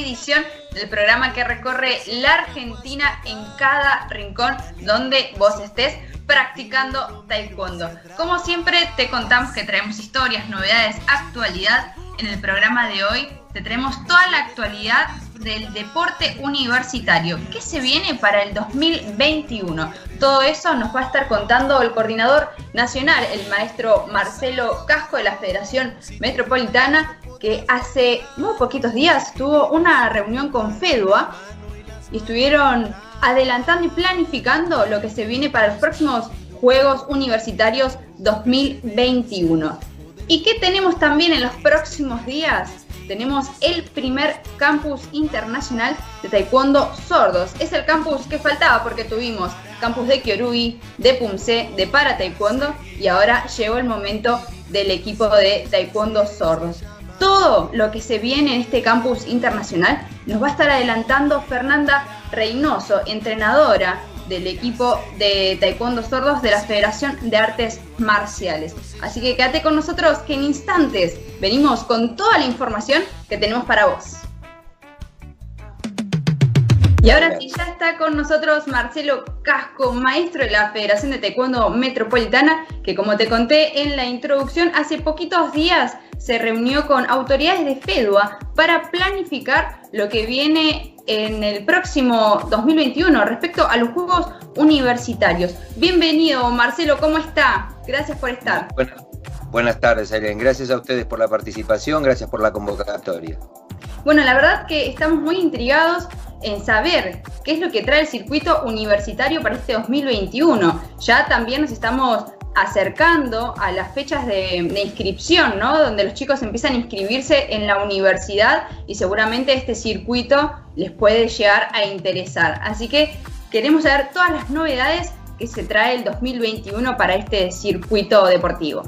edición del programa que recorre la Argentina en cada rincón donde vos estés practicando taekwondo. Como siempre te contamos que traemos historias, novedades, actualidad. En el programa de hoy te traemos toda la actualidad del deporte universitario. ¿Qué se viene para el 2021? Todo eso nos va a estar contando el coordinador nacional, el maestro Marcelo Casco de la Federación Metropolitana, que hace muy poquitos días tuvo una reunión con FEDUA y estuvieron adelantando y planificando lo que se viene para los próximos Juegos Universitarios 2021. ¿Y qué tenemos también en los próximos días? tenemos el primer campus internacional de taekwondo sordos. Es el campus que faltaba porque tuvimos campus de Kyorui, de Pumse, de para taekwondo y ahora llegó el momento del equipo de taekwondo sordos. Todo lo que se viene en este campus internacional nos va a estar adelantando Fernanda Reynoso, entrenadora del equipo de Taekwondo Sordos de la Federación de Artes Marciales. Así que quédate con nosotros que en instantes venimos con toda la información que tenemos para vos. Y ahora sí ya está con nosotros Marcelo Casco, maestro de la Federación de Taekwondo Metropolitana, que como te conté en la introducción, hace poquitos días se reunió con autoridades de FEDUA para planificar lo que viene en el próximo 2021 respecto a los Juegos Universitarios. Bienvenido, Marcelo, ¿cómo está? Gracias por estar. buenas tardes, Aileen. Gracias a ustedes por la participación, gracias por la convocatoria. Bueno, la verdad que estamos muy intrigados en saber qué es lo que trae el circuito universitario para este 2021. Ya también nos estamos acercando a las fechas de, inscripción, ¿no? Donde los chicos empiezan a inscribirse en la universidad y seguramente este circuito les puede llegar a interesar. Así que queremos saber todas las novedades que se trae el 2021 para este circuito deportivo.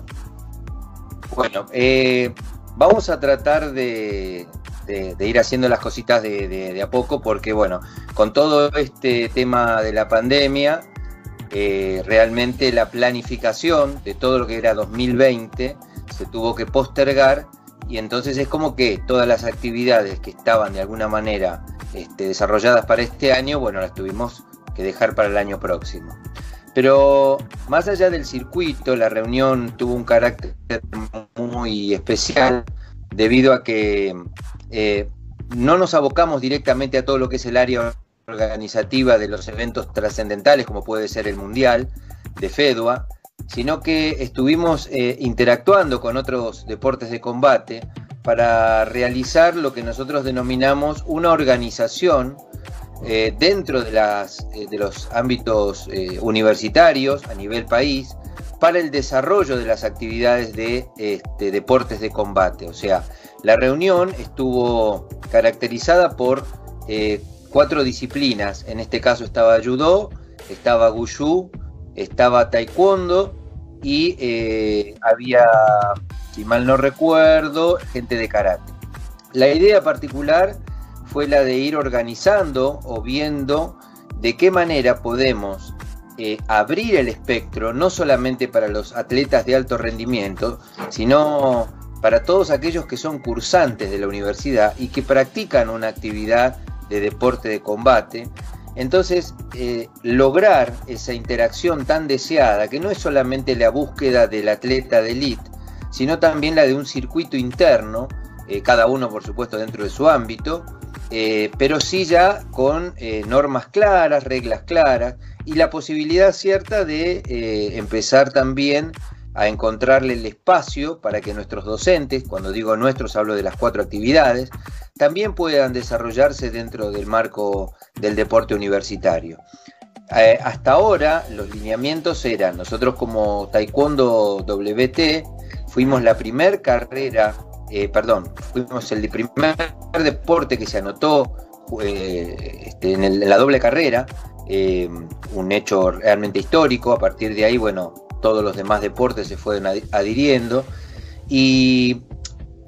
Bueno, eh, vamos a tratar de, ir haciendo las cositas de, a poco porque, bueno, con todo este tema de la pandemia, eh, realmente la planificación de todo lo que era 2020 se tuvo que postergar y entonces es como que todas las actividades que estaban de alguna manera este, desarrolladas para este año, bueno, las tuvimos que dejar para el año próximo. Pero más allá del circuito, la reunión tuvo un carácter muy especial debido a que eh, no nos abocamos directamente a todo lo que es el área organizativa de los eventos trascendentales, como puede ser el Mundial de FEDUA, sino que estuvimos eh, interactuando con otros deportes de combate para realizar lo que nosotros denominamos una organización eh, dentro de, las, de, los ámbitos universitarios a nivel país para el desarrollo de las actividades de este, deportes de combate. O sea, la reunión estuvo caracterizada por cuatro disciplinas. En este caso estaba judo, estaba gushu, estaba taekwondo y eh, había, si mal no recuerdo, gente de karate. La idea particular fue la de ir organizando o viendo de qué manera podemos eh, abrir el espectro, no solamente para los atletas de alto rendimiento, sino para todos aquellos que son cursantes de la universidad y que practican una actividad de deporte de combate. Entonces, eh, lograr esa interacción tan deseada, que no es solamente la búsqueda del atleta de elite, sino también la de un circuito interno, eh, cada uno por supuesto dentro de su ámbito, eh, pero sí ya con normas claras, reglas claras y la posibilidad cierta de empezar también a encontrarle el espacio para que nuestros docentes, cuando digo nuestros hablo de las cuatro actividades, también puedan desarrollarse dentro del marco del deporte universitario. Eh, hasta ahora los lineamientos eran, nosotros como Taekwondo WT fuimos la primer carrera, eh, perdón, fuimos el primer deporte que se anotó eh, este, en, la doble carrera, un hecho realmente histórico, a partir de ahí, bueno, todos los demás deportes se fueron adhiriendo. Y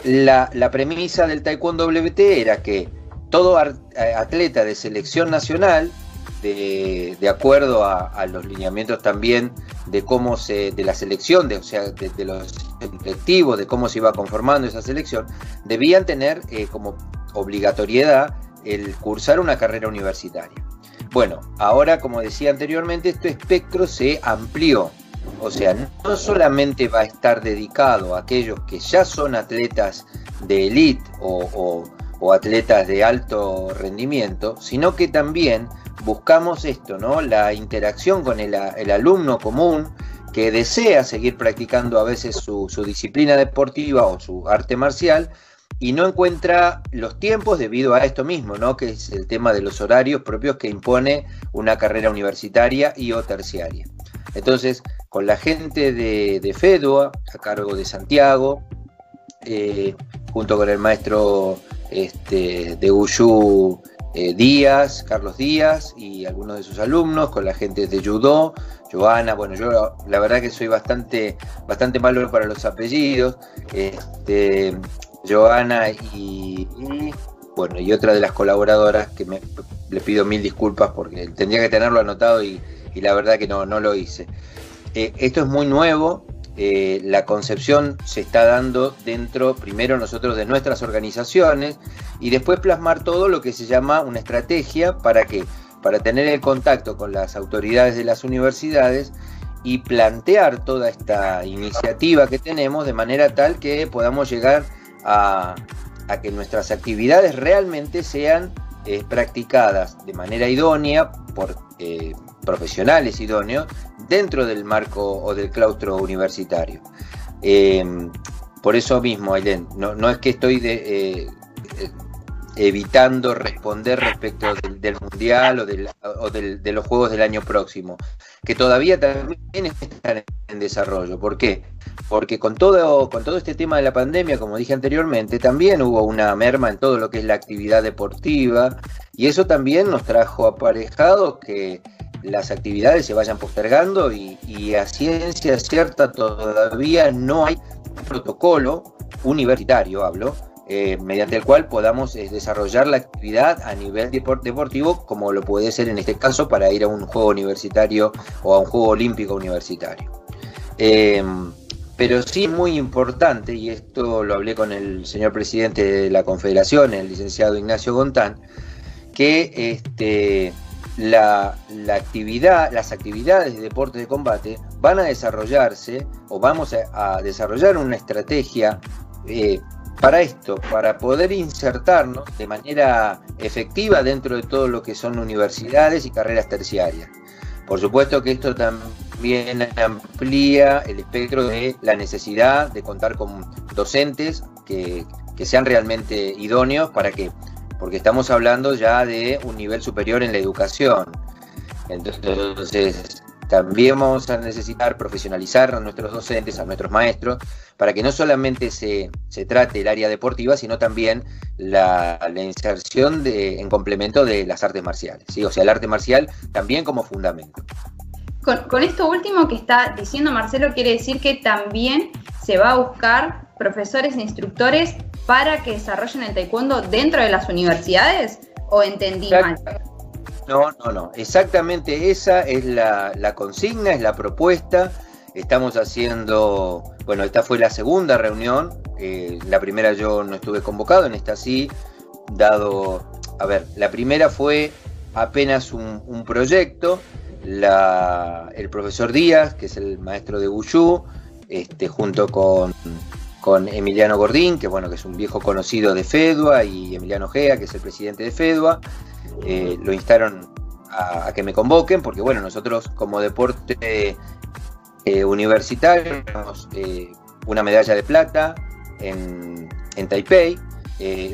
la, premisa del Taekwondo WT era que todo atleta de selección nacional de, acuerdo a, los lineamientos también de cómo se, de la selección, de, o sea, de, los selectivos, de cómo se iba conformando esa selección, debían tener eh, como obligatoriedad el cursar una carrera universitaria. Bueno, ahora, como decía anteriormente, este espectro se amplió. O sea, no solamente va a estar dedicado a aquellos que ya son atletas de élite o, atletas de alto rendimiento, sino que también buscamos esto, ¿no? La interacción con el, alumno común que desea seguir practicando a veces su, disciplina deportiva o su arte marcial, y no encuentra los tiempos debido a esto mismo, ¿no? que es el tema de los horarios propios que impone una carrera universitaria y o terciaria. Entonces, con la gente de, FEDUA, a cargo de Santiago, eh, junto con el maestro este, de Uyú eh, Díaz, Carlos Díaz y algunos de sus alumnos, con la gente de Judo, Joana, bueno, yo la verdad que soy bastante, bastante malo para los apellidos, este, Joana y, bueno, y otra de las colaboradoras que me, le pido mil disculpas porque tendría que tenerlo anotado y, la verdad que no, no lo hice. Eh, esto es muy nuevo, eh, la concepción se está dando dentro, primero nosotros, de nuestras organizaciones y después plasmar todo lo que se llama una estrategia para que, para tener el contacto con las autoridades de las universidades y plantear toda esta iniciativa que tenemos de manera tal que podamos llegar a, que nuestras actividades realmente sean eh, practicadas de manera idónea por eh, profesionales idóneos dentro del marco o del claustro universitario. Em, por eso mismo, Ailén, no, es que estoy de, eh, evitando responder respecto del, Mundial o, de los Juegos del año próximo, que todavía también están en desarrollo. ¿Por qué? Porque con todo, con todo este tema de la pandemia, como dije anteriormente, también hubo una merma en todo lo que es la actividad deportiva y eso también nos trajo aparejado que las actividades se vayan postergando y, a ciencia cierta todavía no hay protocolo universitario, hablo, eh, mediante el cual podamos eh, desarrollar la actividad a nivel deportivo, como lo puede ser en este caso para ir a un juego universitario o a un juego olímpico universitario. Em, pero sí muy importante, y esto lo hablé con el señor presidente de la Confederación, el licenciado Ignacio Gontán, que este, la, actividad, las actividades de deporte de combate van a desarrollarse o vamos a, desarrollar una estrategia eh, para esto, para poder insertarnos de manera efectiva dentro de todo lo que son universidades y carreras terciarias. Por supuesto que esto también amplía el espectro de la necesidad de contar con docentes que, sean realmente idóneos para que, porque estamos hablando ya de un nivel superior en la educación. Entonces, también vamos a necesitar profesionalizar a nuestros docentes, a nuestros maestros, para que no solamente se, trate el área deportiva, sino también la, inserción de, en complemento de las artes marciales, ¿sí? o sea, el arte marcial también como fundamento. Con, esto último que está diciendo Marcelo, quiere decir que también se va a buscar profesores e instructores para que desarrollen el taekwondo dentro de las universidades, o entendí mal. No, no, no. Exactamente esa es la, consigna, es la propuesta. Estamos haciendo, bueno, esta fue la segunda reunión. Eh, la primera yo no estuve convocado, en esta sí, dado, a ver, la primera fue apenas un, proyecto. el profesor Díaz, que es el maestro de Guyú, este, junto con, con Emiliano Gordín, que bueno, que es un viejo conocido de FEDUA, y Emiliano Gea, que es el presidente de FEDUA, eh, lo instaron a, que me convoquen, porque bueno, nosotros como deporte eh, universitario tenemos eh, una medalla de plata en, Taipei,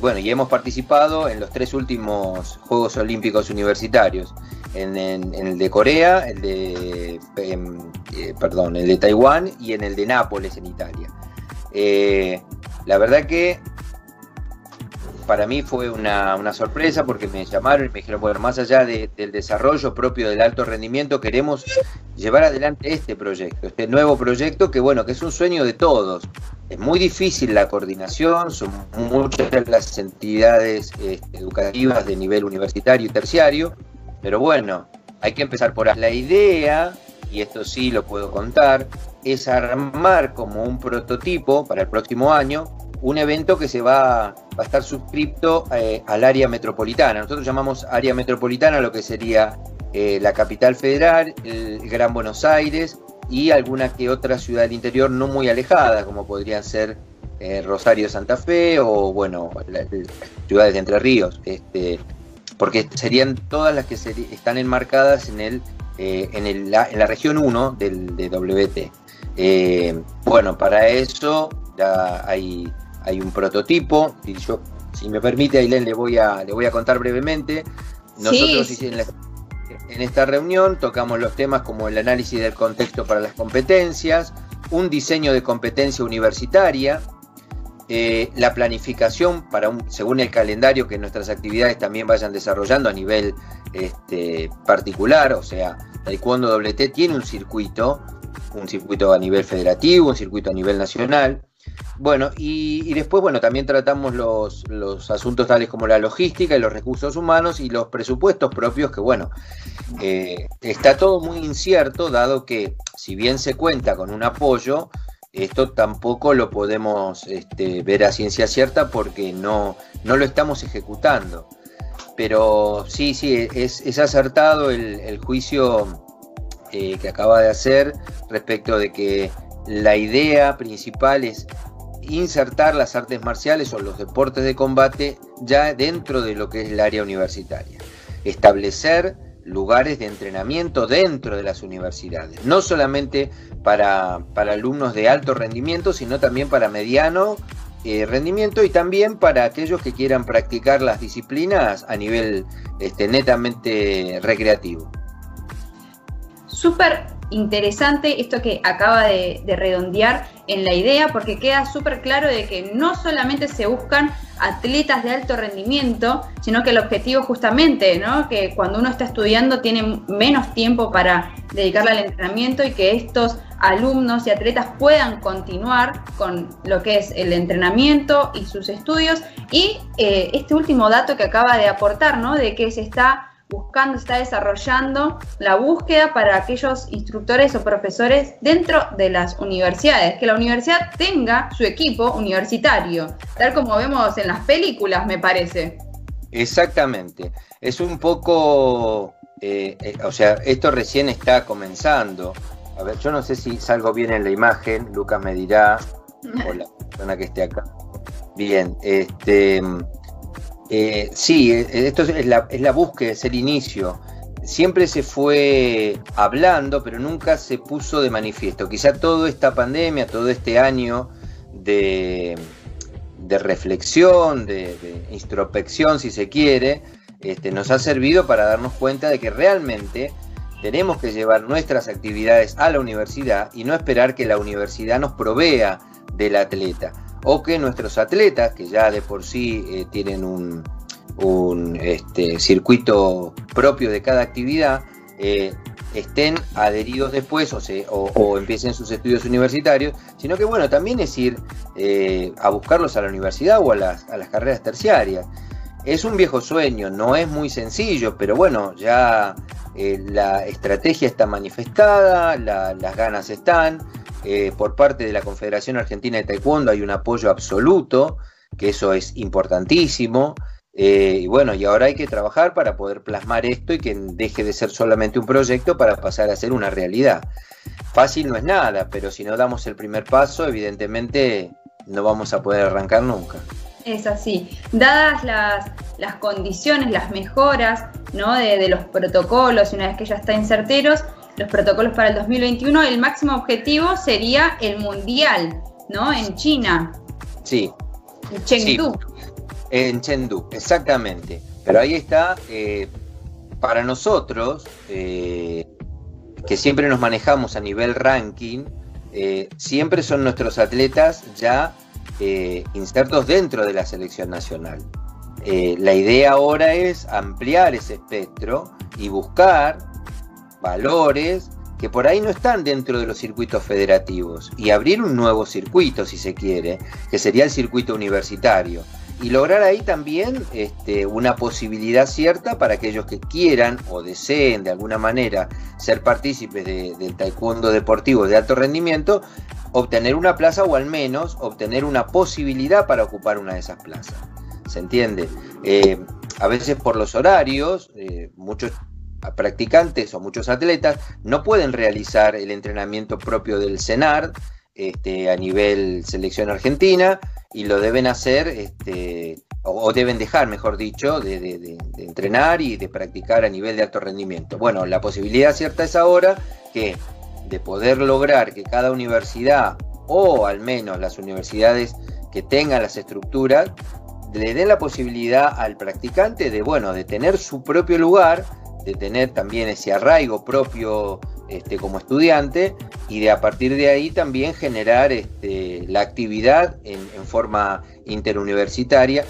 bueno, y hemos participado en los tres últimos Juegos Olímpicos Universitarios, en, el de Corea, el de, perdón, el de Taiwán y en el de Nápoles en Italia. La verdad que para mí fue una, sorpresa porque me llamaron y me dijeron, bueno, más allá del desarrollo propio del alto rendimiento, queremos llevar adelante este proyecto, este nuevo proyecto que, bueno, que es un sueño de todos. Es muy difícil la coordinación, son muchas las entidades este, educativas de nivel universitario y terciario, pero bueno, hay que empezar por ahí. La idea, y esto sí lo puedo contar, es armar como un prototipo para el próximo año un evento que se va, a estar suscripto eh, al área metropolitana. Nosotros llamamos área metropolitana lo que sería eh, la capital federal, el Gran Buenos Aires y alguna que otra ciudad del interior no muy alejada, como podrían ser eh, Rosario Santa Fe o, bueno, ciudades de Entre Ríos, este, porque serían todas las que están enmarcadas en, el, en, el, en la región 1 del de WT. bueno, para eso ya hay hay un prototipo, y yo, si me permite, Ailén, le voy a, le voy a contar brevemente. Nosotros En, en esta reunión tocamos los temas como el análisis del contexto para las competencias, un diseño de competencia universitaria, eh, la planificación para un, según el calendario que nuestras actividades también vayan desarrollando a nivel este, particular, o sea, Taekwondo WT tiene un circuito, un circuito a nivel federativo, un circuito a nivel nacional, bueno, y, después, bueno, también tratamos los, asuntos tales como la logística y los recursos humanos y los presupuestos propios, que bueno, eh, está todo muy incierto, dado que si bien se cuenta con un apoyo, esto tampoco lo podemos este, ver a ciencia cierta porque no, no lo estamos ejecutando. Pero sí, sí, es, acertado el, juicio eh, que acaba de hacer respecto de que la idea principal es insertar las artes marciales o los deportes de combate ya dentro de lo que es el área universitaria. Establecer lugares de entrenamiento dentro de las universidades, no solamente para, alumnos de alto rendimiento, sino también para mediano eh, rendimiento y también para aquellos que quieran practicar las disciplinas a nivel este, netamente recreativo. Súper interesante esto que acaba de, redondear en la idea, porque queda súper claro de que no solamente se buscan atletas de alto rendimiento, sino que el objetivo justamente, ¿no? que cuando uno está estudiando tiene menos tiempo para dedicarle al entrenamiento y que estos alumnos y atletas puedan continuar con lo que es el entrenamiento y sus estudios. Y eh, este último dato que acaba de aportar, ¿no? de que se está buscando, está desarrollando la búsqueda para aquellos instructores o profesores dentro de las universidades, que la universidad tenga su equipo universitario, tal como vemos en las películas, me parece. Exactamente, es un poco, eh, eh, o sea, esto recién está comenzando. A ver, yo no sé si salgo bien en la imagen, Lucas me dirá, o la persona que esté acá. Bien, este eh, sí, eh, esto es la, es la búsqueda, es el inicio. Siempre se fue hablando, pero nunca se puso de manifiesto. Quizá toda esta pandemia, todo este año de, reflexión, de, introspección, si se quiere, este, nos ha servido para darnos cuenta de que realmente tenemos que llevar nuestras actividades a la universidad y no esperar que la universidad nos provea del atleta o que nuestros atletas, que ya de por sí eh, tienen un, este, circuito propio de cada actividad, eh, estén adheridos después o, se, o, empiecen sus estudios universitarios, sino que bueno, también es ir eh, a buscarlos a la universidad o a las, a las carreras terciarias. Es un viejo sueño, no es muy sencillo, pero bueno, ya la estrategia está manifestada, las ganas están, eh, por parte de la Confederación Argentina de Taekwondo hay un apoyo absoluto, que eso es importantísimo. Eh, y bueno, y ahora hay que trabajar para poder plasmar esto y que deje de ser solamente un proyecto para pasar a ser una realidad. Fácil no es nada, pero si no damos el primer paso, evidentemente no vamos a poder arrancar nunca. Es así. Dadas las, condiciones, las mejoras ¿no? de, de, los protocolos, una vez que ya está en certeros, los protocolos para el 2021, el máximo objetivo sería el mundial, ¿no? En China. Sí. En Chengdu. En Chengdu, exactamente. Pero ahí está, eh, para nosotros, eh, que siempre nos manejamos a nivel ranking, eh, siempre son nuestros atletas ya insertos dentro de la selección nacional. la idea ahora es ampliar ese espectro y buscar valores que por ahí no están dentro de los circuitos federativos y abrir un nuevo circuito, si se quiere, que sería el circuito universitario. y lograr ahí también este, una posibilidad cierta para aquellos que quieran o deseen de alguna manera ser partícipes del taekwondo deportivo de alto rendimiento, obtener una plaza o al menos obtener una posibilidad para ocupar una de esas plazas. ¿Se entiende? Eh, a veces por los horarios, eh, muchos practicantes o muchos atletas no pueden realizar el entrenamiento propio del CENAR este, a nivel selección argentina y lo deben hacer, este, o, deben dejar, mejor dicho, de, entrenar y de practicar a nivel de alto rendimiento. Bueno, la posibilidad cierta es ahora que de poder lograr que cada universidad, o al menos las universidades que tengan las estructuras, le den la posibilidad al practicante de, bueno, de tener su propio lugar, de tener también ese arraigo propio este, como estudiante y de a partir de ahí también generar este, la actividad en, forma interuniversitaria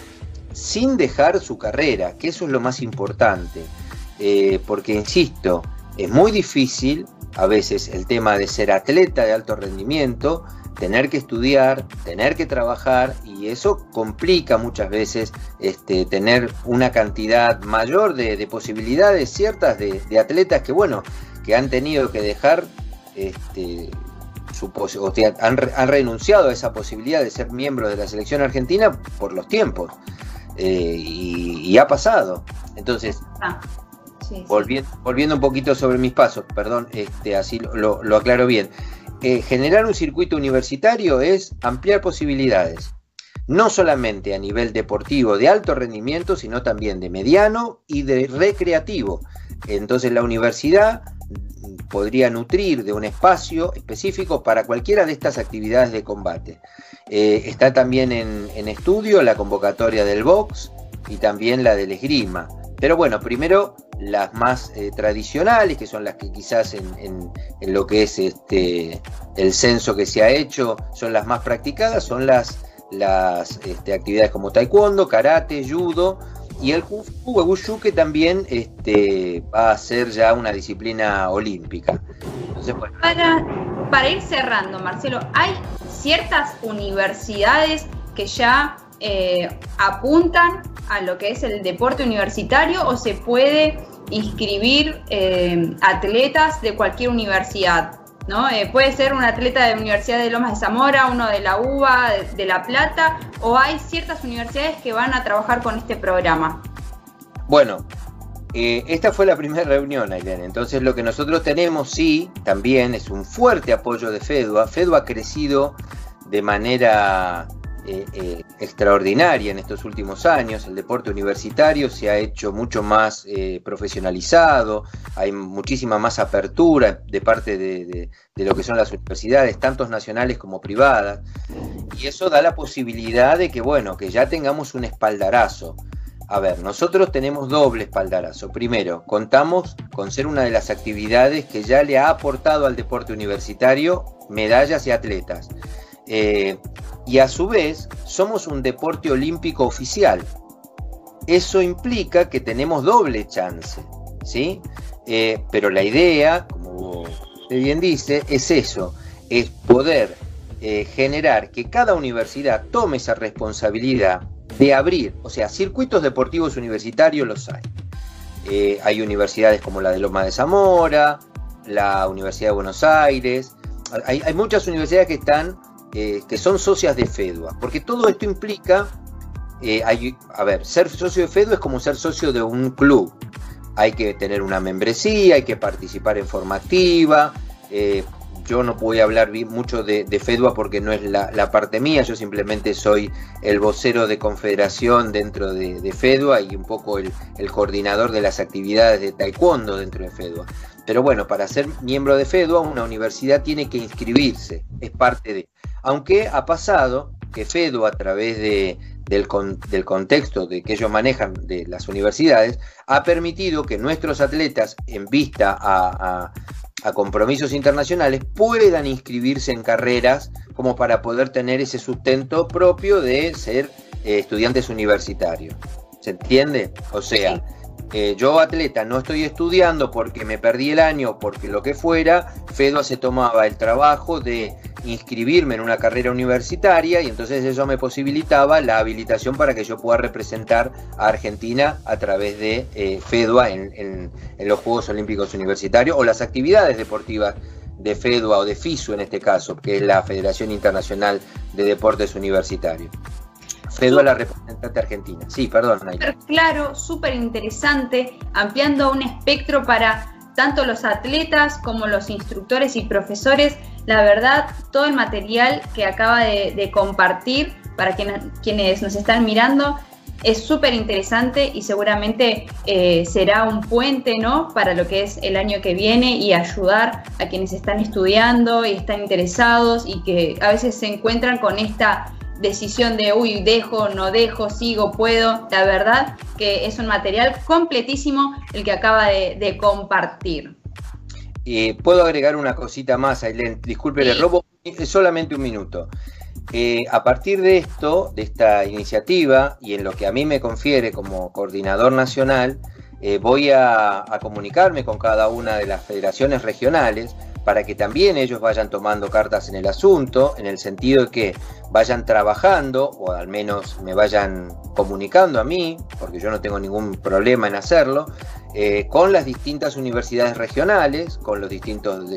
sin dejar su carrera, que eso es lo más importante, eh, porque insisto, es muy difícil a veces el tema de ser atleta de alto rendimiento, tener que estudiar, tener que trabajar y eso complica muchas veces este, tener una cantidad mayor de, posibilidades ciertas de, atletas que, bueno, que han tenido que dejar, este, su o han, han, renunciado a esa posibilidad de ser miembro de la selección argentina por los tiempos. Eh, y, ha pasado. Entonces, ah, Volviendo, un poquito sobre mis pasos, perdón, este, así lo, lo aclaro bien. Generar un circuito universitario es ampliar posibilidades, no solamente a nivel deportivo de alto rendimiento, sino también de mediano y de recreativo. Entonces la universidad podría nutrir de un espacio específico para cualquiera de estas actividades de combate. Eh, está también en, en, estudio la convocatoria del box y también la del esgrima. Pero bueno, primero las más eh, tradicionales, que son las que quizás en, lo que es este, el censo que se ha hecho son las más practicadas, son las, las este, actividades como taekwondo, karate, judo y el kung fu, que también este, va a ser ya una disciplina olímpica. para, para ir cerrando, Marcelo, ¿hay ciertas universidades que ya eh, apuntan a lo que es el deporte universitario o se puede inscribir eh, atletas de cualquier universidad? ¿no? Eh, puede ser un atleta de la Universidad de Lomas de Zamora, uno de la UBA, de, La Plata, o hay ciertas universidades que van a trabajar con este programa. Bueno, esta fue la primera reunión, Ailén. Entonces lo que nosotros tenemos, sí, también es un fuerte apoyo de FEDUA. FEDUA ha crecido de manera eh, eh, extraordinaria en estos últimos años. El deporte universitario se ha hecho mucho más eh, profesionalizado, hay muchísima más apertura de parte de, lo que son las universidades, tanto nacionales como privadas, y eso da la posibilidad de que, bueno, que ya tengamos un espaldarazo. A ver, nosotros tenemos doble espaldarazo. Primero, contamos con ser una de las actividades que ya le ha aportado al deporte universitario medallas y atletas. Eh, y a su vez somos un deporte olímpico oficial. Eso implica que tenemos doble chance, ¿sí? Eh, pero la idea, como usted bien dice, es eso, es poder eh, generar que cada universidad tome esa responsabilidad de abrir, o sea, circuitos deportivos universitarios los hay. hay universidades como la de Loma de Zamora, la Universidad de Buenos Aires, hay, hay muchas universidades que están eh, que son socias de FEDUA, porque todo esto implica, eh, a ver, ser socio de FEDUA es como ser socio de un club. Hay que tener una membresía, hay que participar en forma activa. Eh, yo no voy a hablar mucho de, FEDUA porque no es la, parte mía, yo simplemente soy el vocero de confederación dentro de, FEDUA y un poco el, coordinador de las actividades de taekwondo dentro de FEDUA. Pero bueno, para ser miembro de FEDUA una universidad tiene que inscribirse, es parte de aunque ha pasado que FEDO a través de, del, contexto de que ellos manejan de las universidades, ha permitido que nuestros atletas, en vista a, compromisos internacionales, puedan inscribirse en carreras como para poder tener ese sustento propio de ser eh, estudiantes universitarios. ¿Se entiende? O sea, eh, yo atleta no estoy estudiando porque me perdí el año, porque lo que fuera, FEDO se tomaba el trabajo de inscribirme en una carrera universitaria y entonces eso me posibilitaba la habilitación para que yo pueda representar a Argentina a través de eh, FEDUA en, los Juegos Olímpicos Universitarios o las actividades deportivas de FEDUA o de FISU en este caso, que es la Federación Internacional de Deportes Universitarios. FEDUA la representante argentina. Sí, perdón. claro, súper interesante, ampliando un espectro para tanto los atletas como los instructores y profesores. La verdad, todo el material que acaba de, compartir para quienes nos están mirando es súper interesante y seguramente eh, será un puente ¿no? para lo que es el año que viene y ayudar a quienes están estudiando y están interesados y que a veces se encuentran con esta decisión de, uy, dejo, no dejo, sigo, puedo. La verdad que es un material completísimo el que acaba de, compartir. Eh, Puedo agregar una cosita más, Ailén. Disculpe, le robo solamente un minuto. Eh, a partir de esto, de esta iniciativa, y en lo que a mí me confiere como coordinador nacional, eh, voy a, comunicarme con cada una de las federaciones regionales para que también ellos vayan tomando cartas en el asunto, en el sentido de que vayan trabajando, o al menos me vayan comunicando a mí, porque yo no tengo ningún problema en hacerlo, eh, con las distintas universidades regionales, con los distintos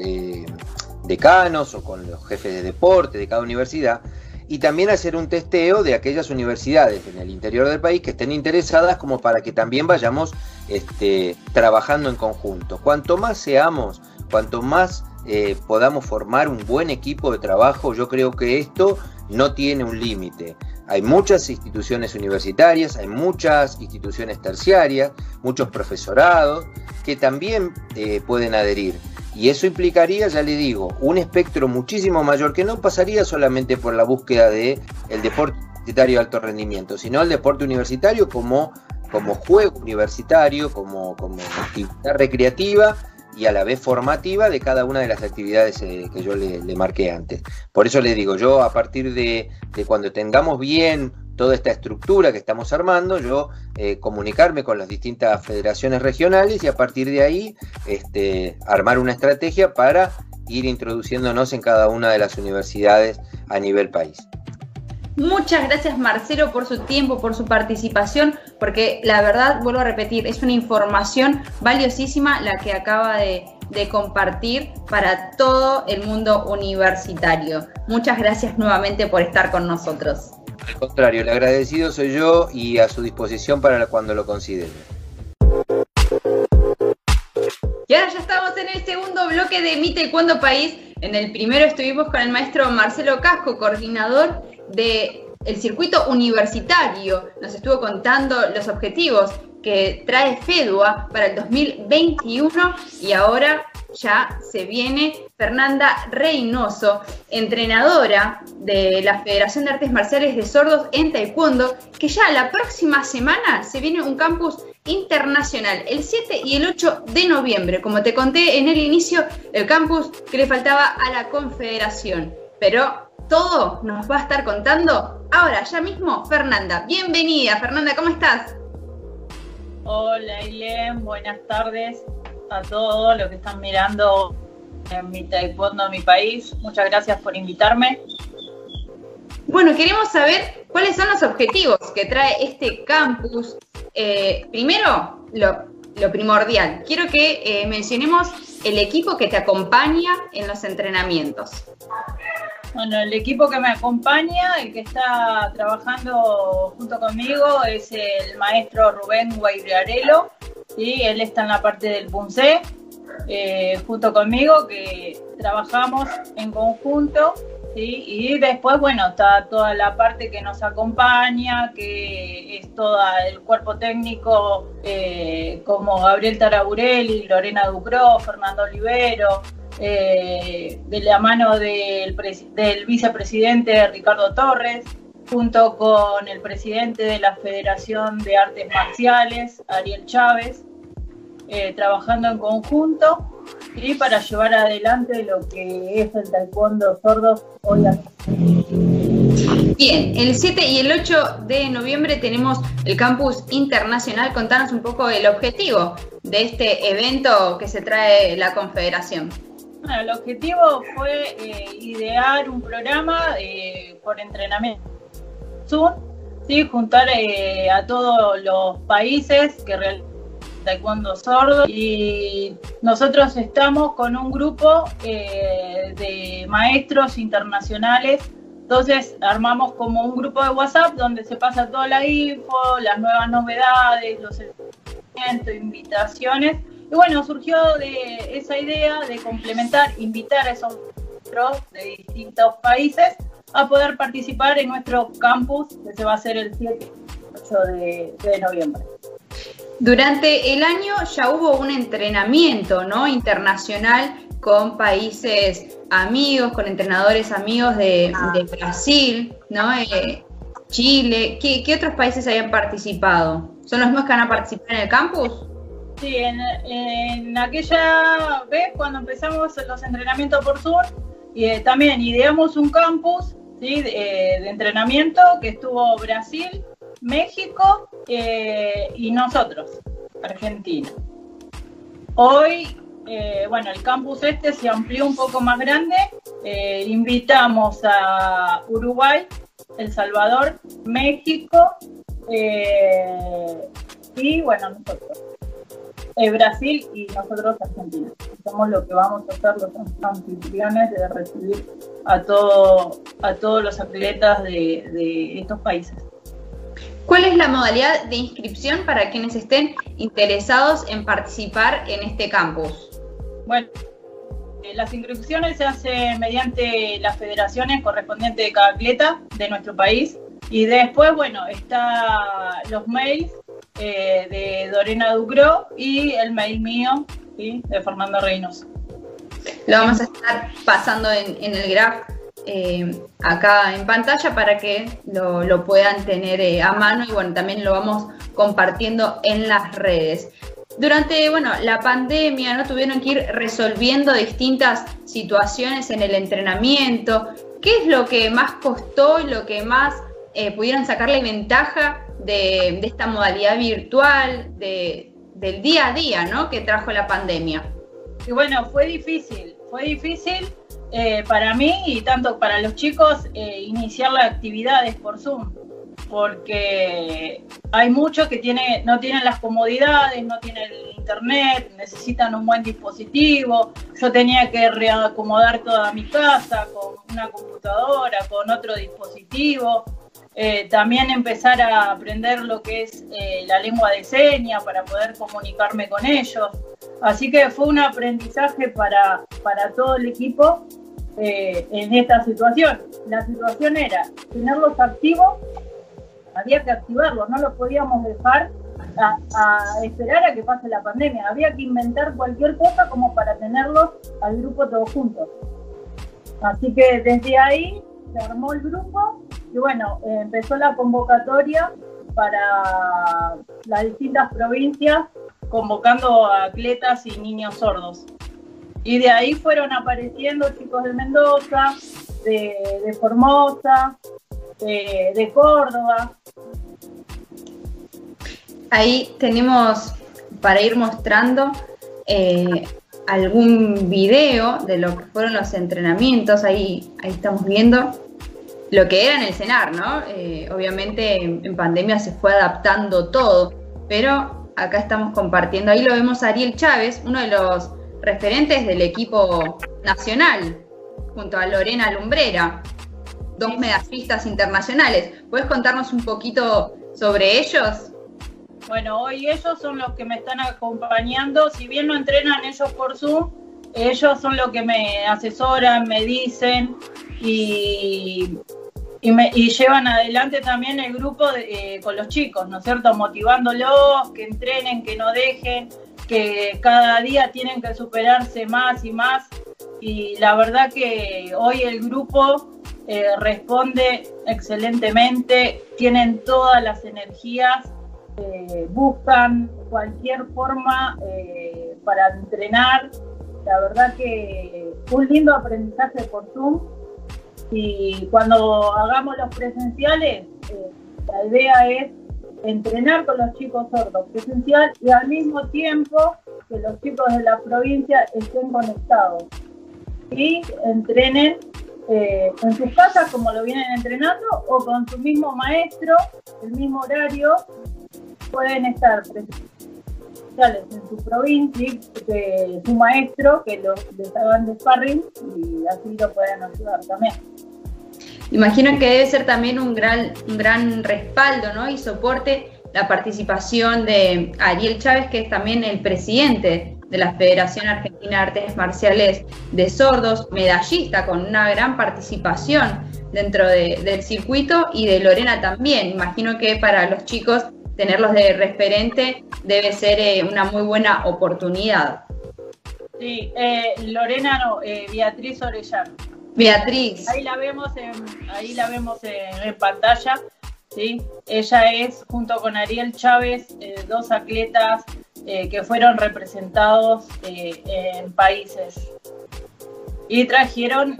decanos o con los jefes de deporte de cada universidad, y también hacer un testeo de aquellas universidades en el interior del país que estén interesadas como para que también vayamos este, trabajando en conjunto. Cuanto más seamos, cuanto más eh, podamos formar un buen equipo de trabajo, yo creo que esto no tiene un límite. Hay muchas instituciones universitarias, hay muchas instituciones terciarias, muchos profesorados que también eh, pueden adherir. Y eso implicaría, ya le digo, un espectro muchísimo mayor que no pasaría solamente por la búsqueda del el deporte universitario de alto rendimiento, sino el deporte universitario como, como juego universitario, como, como actividad recreativa y a la vez formativa de cada una de las actividades eh, que yo le, marqué antes. Por eso le digo, yo a partir de, cuando tengamos bien toda esta estructura que estamos armando, yo eh, comunicarme con las distintas federaciones regionales y a partir de ahí este, armar una estrategia para ir introduciéndonos en cada una de las universidades a nivel país. Muchas gracias Marcelo por su tiempo, por su participación, porque la verdad, vuelvo a repetir, es una información valiosísima la que acaba de, compartir para todo el mundo universitario. Muchas gracias nuevamente por estar con nosotros. Al contrario, el agradecido soy yo y a su disposición para cuando lo considere. Y ahora ya estamos en el segundo bloque de Mite Cuando País. En el primero estuvimos con el maestro Marcelo Casco, coordinador de el circuito universitario. Nos estuvo contando los objetivos que trae FEDUA para el 2021 y ahora ya se viene Fernanda Reynoso, entrenadora de la Federación de Artes Marciales de Sordos en Taekwondo, que ya la próxima semana se viene un campus internacional, el 7 y el 8 de noviembre, como te conté en el inicio, el campus que le faltaba a la Confederación. Pero todo nos va a estar contando ahora, ya mismo, Fernanda. Bienvenida, Fernanda, ¿cómo estás? Hola, Ilén, buenas tardes a todos los que están mirando en mi taekwondo, mi país. Muchas gracias por invitarme. Bueno, queremos saber cuáles son los objetivos que trae este campus. Eh, primero, lo, primordial. Quiero que eh, mencionemos el equipo que te acompaña en los entrenamientos. Bueno, el equipo que me acompaña, el que está trabajando junto conmigo, es el maestro Rubén Guairiarelo, y él está en la parte del PUNCE, eh, junto conmigo, que trabajamos en conjunto, y después, bueno, está toda la parte que nos acompaña, que es todo el cuerpo técnico, eh, como Gabriel Taraburelli, Lorena Ducró, Fernando Olivero, eh, de la mano del, vicepresidente Ricardo Torres, junto con el presidente de la Federación de Artes Marciales, Ariel Chávez, eh, trabajando en conjunto y para llevar adelante lo que es el taekwondo sordo hoy Bien, el 7 y el 8 de noviembre tenemos el campus internacional. Contanos un poco el objetivo de este evento que se trae la Confederación. Bueno, el objetivo fue eh, idear un programa eh, por entrenamiento Zoom, ¿sí? juntar eh, a todos los países que realizan taekwondo sordo y nosotros estamos con un grupo de maestros internacionales entonces armamos como un grupo de WhatsApp donde se pasa toda la info, las nuevas novedades, los invitaciones. Y bueno, surgió de esa idea de complementar, invitar a esos de distintos países a poder participar en nuestro campus que se va a hacer el 7 8 de, noviembre. Durante el año ya hubo un entrenamiento ¿no? internacional con países amigos, con entrenadores amigos de. Brasil, ¿no? Eh, Chile. ¿Qué, otros países habían participado? ¿Son los mismos que van a participar en el campus? Sí, en, aquella vez cuando empezamos los entrenamientos por Sur, y, eh, también ideamos un campus ¿sí? de, eh, entrenamiento que estuvo Brasil, México y nosotros, Argentina. Hoy eh, bueno, el campus este se amplió un poco más grande. Eh, invitamos a Uruguay, El Salvador, México eh, y, bueno, nosotros. Brasil y nosotros Argentina. Somos lo que vamos a hacer los anfitriones de recibir a, todo, a todos los atletas de, de estos países. ¿Cuál es la modalidad de inscripción para quienes estén interesados en participar en este campus? Bueno, eh, las inscripciones se hacen mediante las federaciones correspondientes de cada atleta de nuestro país. Y después, bueno, está los mails eh, de Dorena Ducro y el mail mío de Fernando Reynoso. Lo vamos a estar pasando en, el graph eh, acá en pantalla para que lo, lo puedan tener a mano y bueno, también lo vamos compartiendo en las redes. Durante bueno, la pandemia no tuvieron que ir resolviendo distintas situaciones en el entrenamiento. ¿Qué es lo que más costó y lo que más eh, pudieron sacarle ventaja de, esta modalidad virtual, de, del día a día ¿no? que trajo la pandemia? Y bueno, fue difícil, fue difícil eh, para mí y tanto para los chicos eh, iniciar las actividades por Zoom porque hay muchos que no tienen las comodidades, no tienen el internet, necesitan un buen dispositivo. Yo tenía que reacomodar toda mi casa con una computadora, con otro dispositivo. Eh, también empezar a aprender lo que es eh, la lengua de señas para poder comunicarme con ellos. Así que fue un aprendizaje para, para todo el equipo eh, en esta situación. La situación era tenerlos activos había que activarlo, no lo podíamos dejar a, esperar a que pase la pandemia, había que inventar cualquier cosa como para tenerlos al grupo todos juntos. Así que desde ahí se armó el grupo y bueno, empezó la convocatoria para las distintas provincias convocando a atletas y niños sordos. Y de ahí fueron apareciendo chicos de Mendoza, de Formosa, de, Córdoba. Ahí tenemos para ir mostrando eh, algún video de lo que fueron los entrenamientos. Ahí, ahí estamos viendo lo que era en el cenar, ¿no? Eh, obviamente en, pandemia se fue adaptando todo, pero acá estamos compartiendo. Ahí lo vemos a Ariel Chávez, uno de los referentes del equipo nacional, junto a Lorena Lumbrera dos medallistas internacionales. ¿Puedes contarnos un poquito sobre ellos? Bueno, hoy ellos son los que me están acompañando. Si bien no entrenan ellos por Zoom, ellos son los que me asesoran, me dicen y, y, llevan adelante también el grupo eh, con los chicos, ¿no es cierto? Motivándolos, que entrenen, que no dejen, que cada día tienen que superarse más y más. Y la verdad que hoy el grupo eh, responde excelentemente, tienen todas las energías, eh, buscan cualquier forma para entrenar. La verdad que un lindo aprendizaje por Zoom y cuando hagamos los presenciales, la idea es entrenar con los chicos sordos presencial y al mismo tiempo que los chicos de la provincia estén conectados. Y entrenen eh, en sus casas como lo vienen entrenando o con su mismo maestro, el mismo horario, pueden estar en su provincia, de su maestro, que los, les de sparring y así lo pueden ayudar también. Imagino que debe ser también un gran, un gran respaldo ¿no? y soporte la participación de Ariel Chávez, que es también el presidente de la Federación Argentina de Artes Marciales de Sordos, medallista con una gran participación dentro del circuito y de Lorena también. Imagino que para los chicos tenerlos de referente debe ser eh, una muy buena oportunidad. Sí, eh, Lorena no, eh, Beatriz Orellano. Beatriz. Ahí la vemos en, ahí la vemos en, pantalla. ¿sí? Ella es, junto con Ariel Chávez, dos atletas que fueron representados en países y trajeron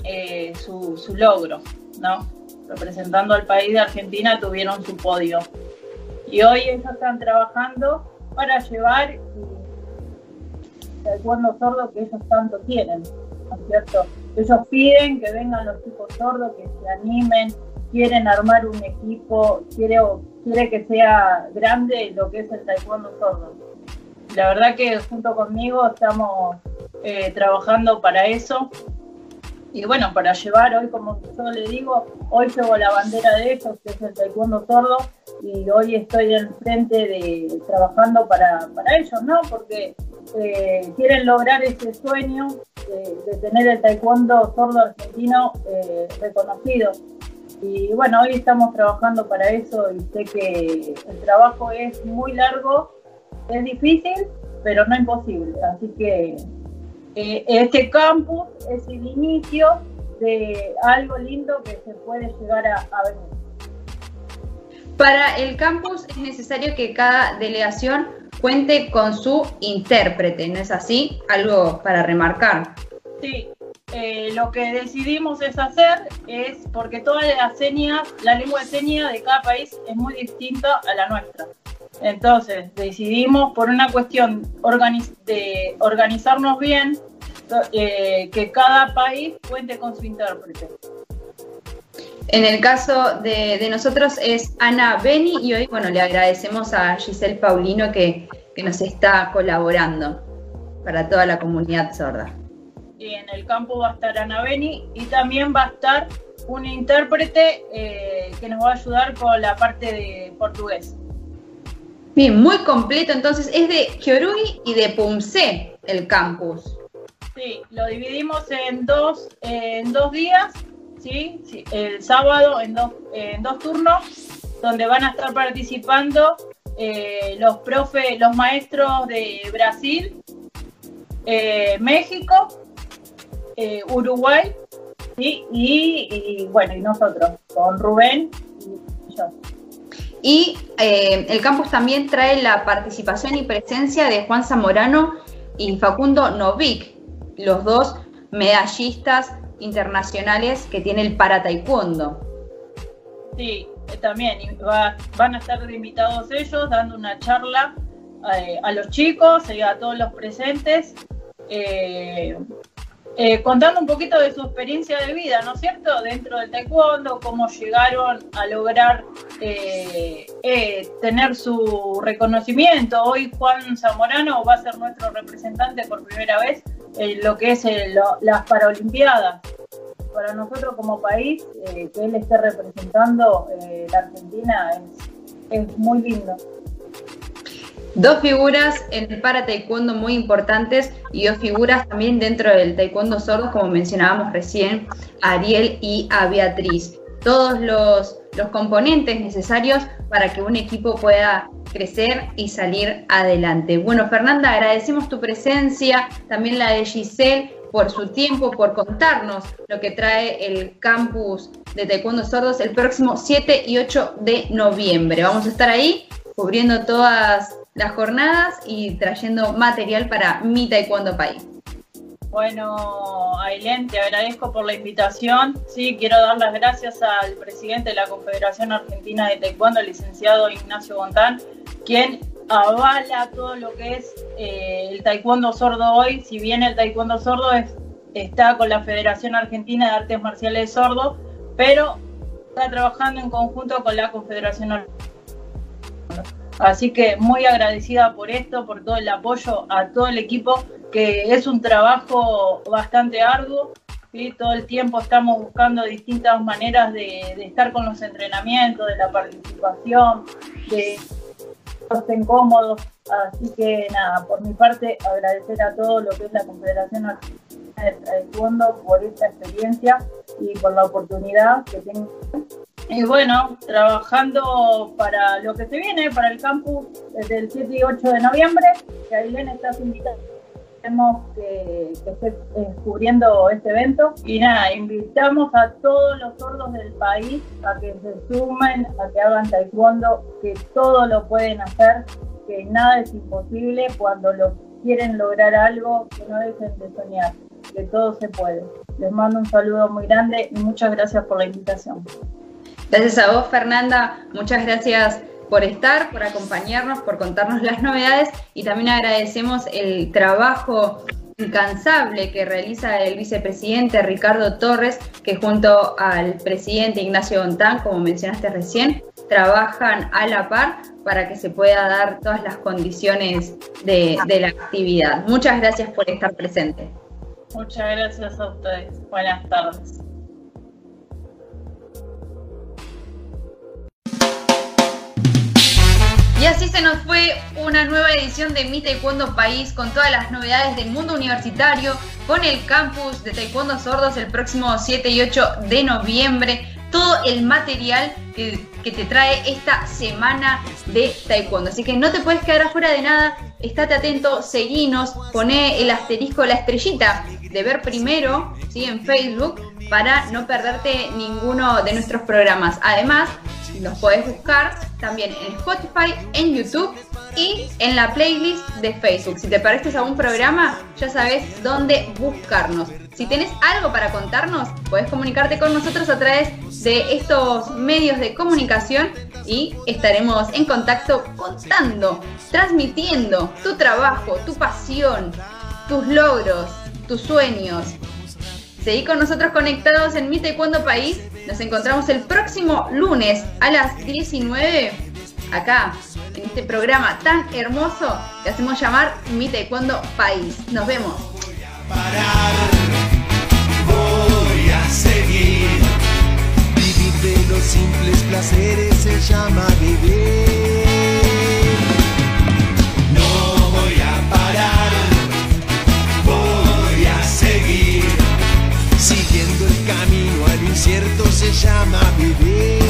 su, su, logro, ¿no? Representando al país de Argentina tuvieron su podio. Y hoy ellos están trabajando para llevar el taekwondo sordo que ellos tanto quieren, ¿no es cierto? Ellos piden que vengan los chicos sordos, que se animen, quieren armar un equipo, quiere, quiere que sea grande lo que es el taekwondo sordo. La verdad que junto conmigo estamos eh, trabajando para eso. Y bueno, para llevar hoy, como yo le digo, hoy llevo la bandera de ellos, que es el taekwondo sordo, y hoy estoy frente de trabajando para, para ellos, ¿no? Porque eh, quieren lograr ese sueño de, tener el taekwondo sordo argentino eh, reconocido. Y bueno, hoy estamos trabajando para eso y sé que el trabajo es muy largo, es difícil, pero no imposible. Así que eh, este campus es el inicio de algo lindo que se puede llegar a, a venir. Para el campus es necesario que cada delegación cuente con su intérprete, ¿no es así? Algo para remarcar. Sí, eh, lo que decidimos es hacer es porque todas las señas, la lengua de señas de cada país es muy distinta a la nuestra. Entonces decidimos por una cuestión de organizarnos bien eh, que cada país cuente con su intérprete. En el caso de, nosotros es Ana Beni y hoy, bueno, le agradecemos a Giselle Paulino que, nos está colaborando para toda la comunidad sorda. Y en el campo va a estar Ana Beni y también va a estar un intérprete eh, que nos va a ayudar con la parte de portugués. Bien, muy completo, entonces es de Kiorugi y de Pumse el campus. Sí, lo dividimos en dos, en dos días ¿sí? el sábado en dos, turnos, donde van a estar participando eh, los profes, los maestros de Brasil, eh, México, eh, Uruguay y, bueno, y nosotros, con Rubén y yo. Y el campus también trae la participación y presencia de Juan Zamorano y Facundo Novik, los dos medallistas internacionales que tiene el para taekwondo. Sí, eh, también van a estar invitados ellos dando una charla eh, a los chicos y a todos los presentes, eh, contando un poquito de su experiencia de vida, ¿no es cierto? Dentro del taekwondo, cómo llegaron a lograr tener su reconocimiento. Hoy Juan Zamorano va a ser nuestro representante por primera vez lo que es las Paralimpiadas. Para nosotros como país, eh, que él esté representando eh, la Argentina es, muy lindo. Dos figuras en el para taekwondo muy importantes y dos figuras también dentro del taekwondo sordo, como mencionábamos recién, Ariel y a Beatriz. Todos los, los componentes necesarios para que un equipo pueda crecer y salir adelante. Bueno, Fernanda, agradecemos tu presencia, también la de Giselle, por su tiempo, por contarnos lo que trae el campus de Taekwondo Sordos el próximo 7 y 8 de noviembre. Vamos a estar ahí cubriendo todas las jornadas y trayendo material para mi Taekwondo País. Bueno, Ailén, te agradezco por la invitación. Sí, quiero dar las gracias al presidente de la Confederación Argentina de Taekwondo, el licenciado Ignacio Bontán, quien avala todo lo que es eh, el taekwondo sordo hoy. Si bien el taekwondo sordo es está con la Federación Argentina de Artes Marciales Sordos, pero está trabajando en conjunto con la Confederación Argentina. Así que muy agradecida por esto, por todo el apoyo a todo el equipo, que es un trabajo bastante arduo. y Todo el tiempo estamos buscando distintas maneras de, de estar con los entrenamientos, de la participación, de estén cómodos. Así que nada, por mi parte agradecer a todo lo que es la Confederación Argentina de Taekwondo por esta experiencia y por la oportunidad que tengo. Y bueno, trabajando para lo que se viene, para el campus desde el 7 y 8 de noviembre, que Ailén está invitada tenemos que, que esté eh, cubriendo este evento. Y nada, invitamos a todos los sordos del país a que se sumen, a que hagan taekwondo, que todo lo pueden hacer, que nada es imposible cuando lo quieren lograr algo, que no dejen de soñar, que todo se puede. Les mando un saludo muy grande y muchas gracias por la invitación. Gracias a vos, Fernanda. Muchas gracias por estar, por acompañarnos, por contarnos las novedades y también agradecemos el trabajo incansable que realiza el vicepresidente Ricardo Torres, que junto al presidente Ignacio Gontán, como mencionaste recién, trabajan a la par para que se pueda dar todas las condiciones de, de la actividad. Muchas gracias por estar presente. Muchas gracias a ustedes. Buenas tardes. Y así se nos fue una nueva edición de Mi Taekwondo País con todas las novedades del mundo universitario, con el campus de Taekwondo Sordos el próximo 7 y 8 de noviembre, todo el material que, te trae esta semana de Taekwondo. Así que no te puedes quedar afuera de nada, estate atento, seguinos, poné el asterisco, la estrellita de ver primero ¿sí? en Facebook para no perderte ninguno de nuestros programas. Además, nos podés buscar también en Spotify, en YouTube y en la playlist de Facebook. Si te pareces a un programa, ya sabes dónde buscarnos. Si tenés algo para contarnos, puedes comunicarte con nosotros a través de estos medios de comunicación y estaremos en contacto contando, transmitiendo tu trabajo, tu pasión, tus logros, tus sueños. Seguí con nosotros conectados en Mi Taekwondo País. Nos encontramos el próximo lunes a las 19 acá, en este programa tan hermoso que hacemos llamar Mi Taekwondo País. Nos vemos. Voy a seguir. Vivir de los simples placeres se llama vivir. Incierto se llama vivir.